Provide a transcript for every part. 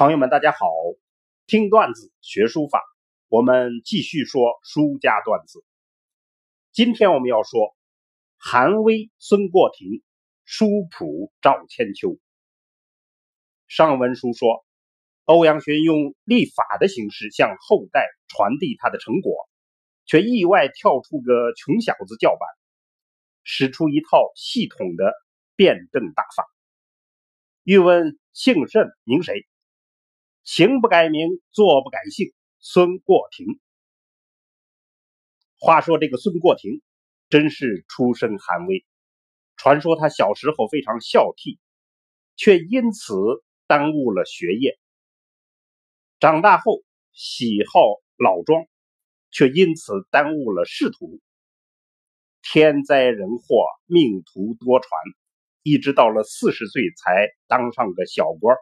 朋友们，大家好！听段子学书法，我们继续说书家段子。今天我们要说韩威、孙过庭、书谱赵千秋。上文书说，欧阳询用立法的形式向后代传递他的成果，却意外跳出个穷小子叫板，使出一套系统的辩证大法。欲问姓甚名谁？行不改名，坐不改姓，孙过庭。话说这个孙过庭，真是出身寒微。传说他小时候非常孝悌，却因此耽误了学业。长大后喜好老庄，却因此耽误了仕途。天灾人祸，命途多舛，一直到了四十岁才当上个小官，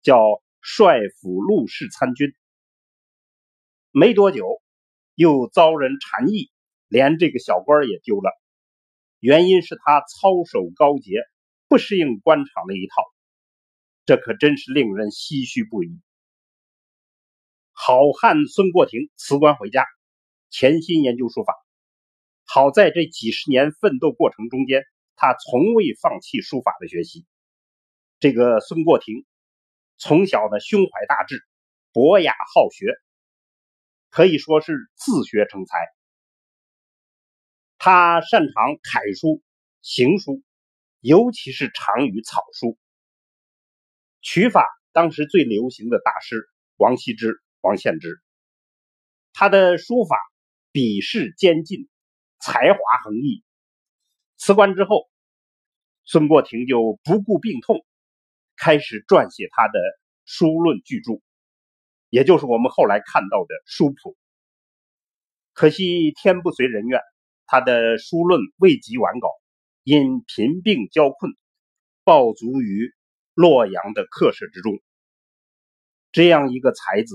叫。帅府陆氏参军，没多久又遭人谗议，连这个小官也丢了。原因是他操守高洁，不适应官场那一套，这可真是令人唏嘘不已。好汉孙过庭辞官回家，潜心研究书法。好在这几十年奋斗过程中间，他从未放弃书法的学习。这个孙过庭。从小呢，胸怀大志，博雅好学，可以说是自学成才。他擅长楷书、行书，尤其是长于草书。取法当时最流行的大师王羲之、王献之，他的书法笔势坚劲，才华横溢。辞官之后，孙过庭就不顾病痛。开始撰写他的书论巨著，也就是我们后来看到的书谱。可惜天不遂人愿，他的书论未及完稿，因贫病交困，暴卒于洛阳的客舍之中。这样一个才子，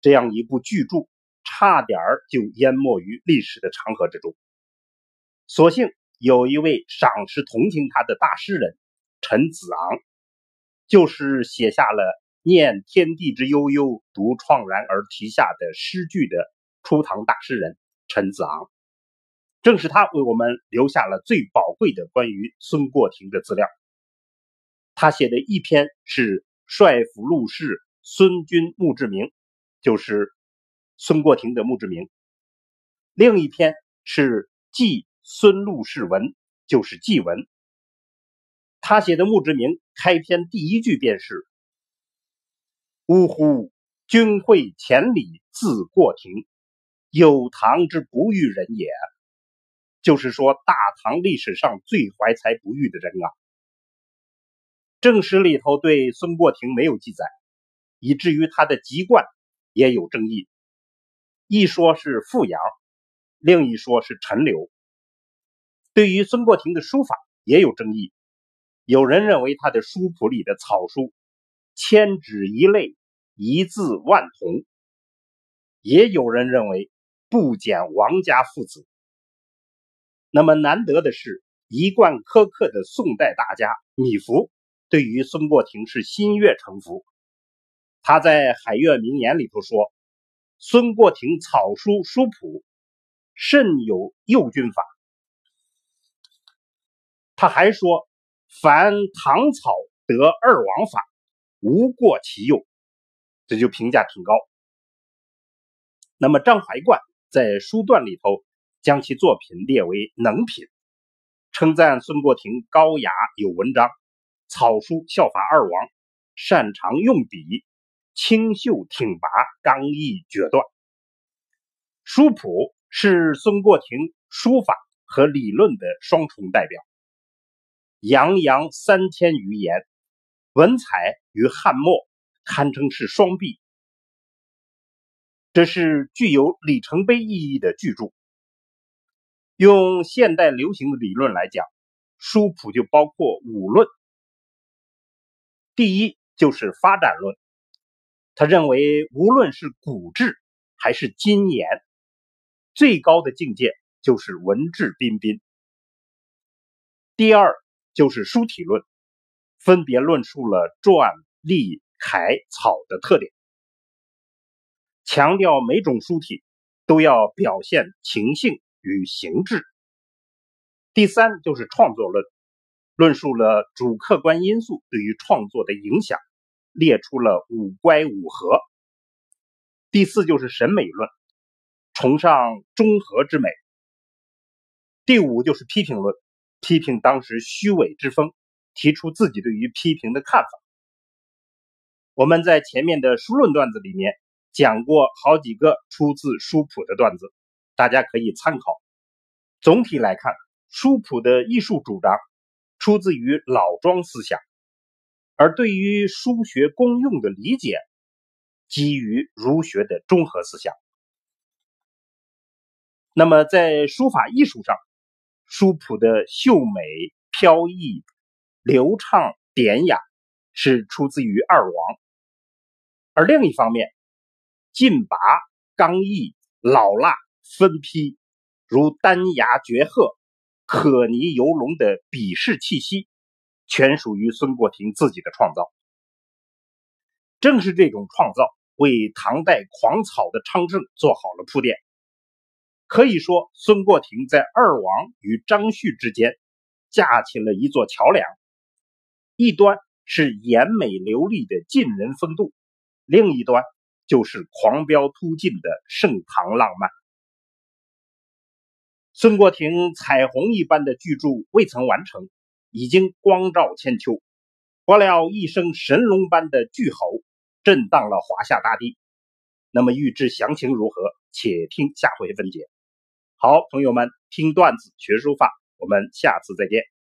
这样一部巨著，差点就淹没于历史的长河之中。所幸有一位赏识同情他的大诗人陈子昂。就是写下了“念天地之悠悠，独怆然而涕下的诗句的初唐大诗人陈子昂，正是他为我们留下了最宝贵的关于孙过庭的资料。他写的一篇是《帅府陆氏孙君墓志铭》，就是孙过庭的墓志铭；另一篇是《祭孙陆氏文》，就是祭文。他写的墓志铭开篇第一句便是：“呜呼，君会千里自过庭，有唐之不遇人也。”就是说，大唐历史上最怀才不遇的人啊。正史里头对孙过庭没有记载，以至于他的籍贯也有争议，一说是富阳，另一说是陈留。对于孙过庭的书法也有争议。有人认为他的书谱里的草书千纸一类，一字万同；也有人认为不减王家父子。那么难得的是，一贯苛刻的宋代大家米芾对于孙过庭是心悦诚服。他在《海月名言》里头说：“孙过庭草书书谱甚有右军法。”他还说。凡唐草得二王法，无过其右，这就评价挺高。那么张怀灌在书段里头将其作品列为能品，称赞孙过庭高雅有文章，草书效法二王，擅长用笔，清秀挺拔，刚毅决断。书谱是孙过庭书法和理论的双重代表。洋洋三千余言，文采与汉墨堪称是双璧。这是具有里程碑意义的巨著。用现代流行的理论来讲，书谱就包括五论。第一就是发展论，他认为无论是古制还是今言，最高的境界就是文质彬彬。第二。就是书体论，分别论述了篆、隶、楷、草的特点，强调每种书体都要表现情性与形制。第三就是创作论，论述了主客观因素对于创作的影响，列出了五乖五和。第四就是审美论，崇尚中和之美。第五就是批评论，批评当时虚伪之风，提出自己对于批评的看法。我们在前面的书论段子里面讲过好几个出自书谱的段子，大家可以参考。总体来看，书谱的艺术主张出自于老庄思想，而对于书学功用的理解。基于儒学的中和思想，那么在书法艺术上，书谱的秀美、飘逸、流畅、典雅，是出自于二王；而另一方面，劲拔、刚毅、老辣、分批，如丹崖绝壑、可泥游龙的笔势气息，全属于孙过庭自己的创造。正是这种创造。为唐代狂草的昌盛做好了铺垫。可以说，孙过庭在二王与张旭之间架起了一座桥梁，一端是严美流利的晋人风度，另一端就是狂飙突进的盛唐浪漫。孙过庭彩虹一般的巨著未曾完成，已经光照千秋，不料一声神龙般的巨吼。震荡了华夏大地。那么预知详情如何，且听下回分解。好，朋友们，听段子学书法，我们下次再见。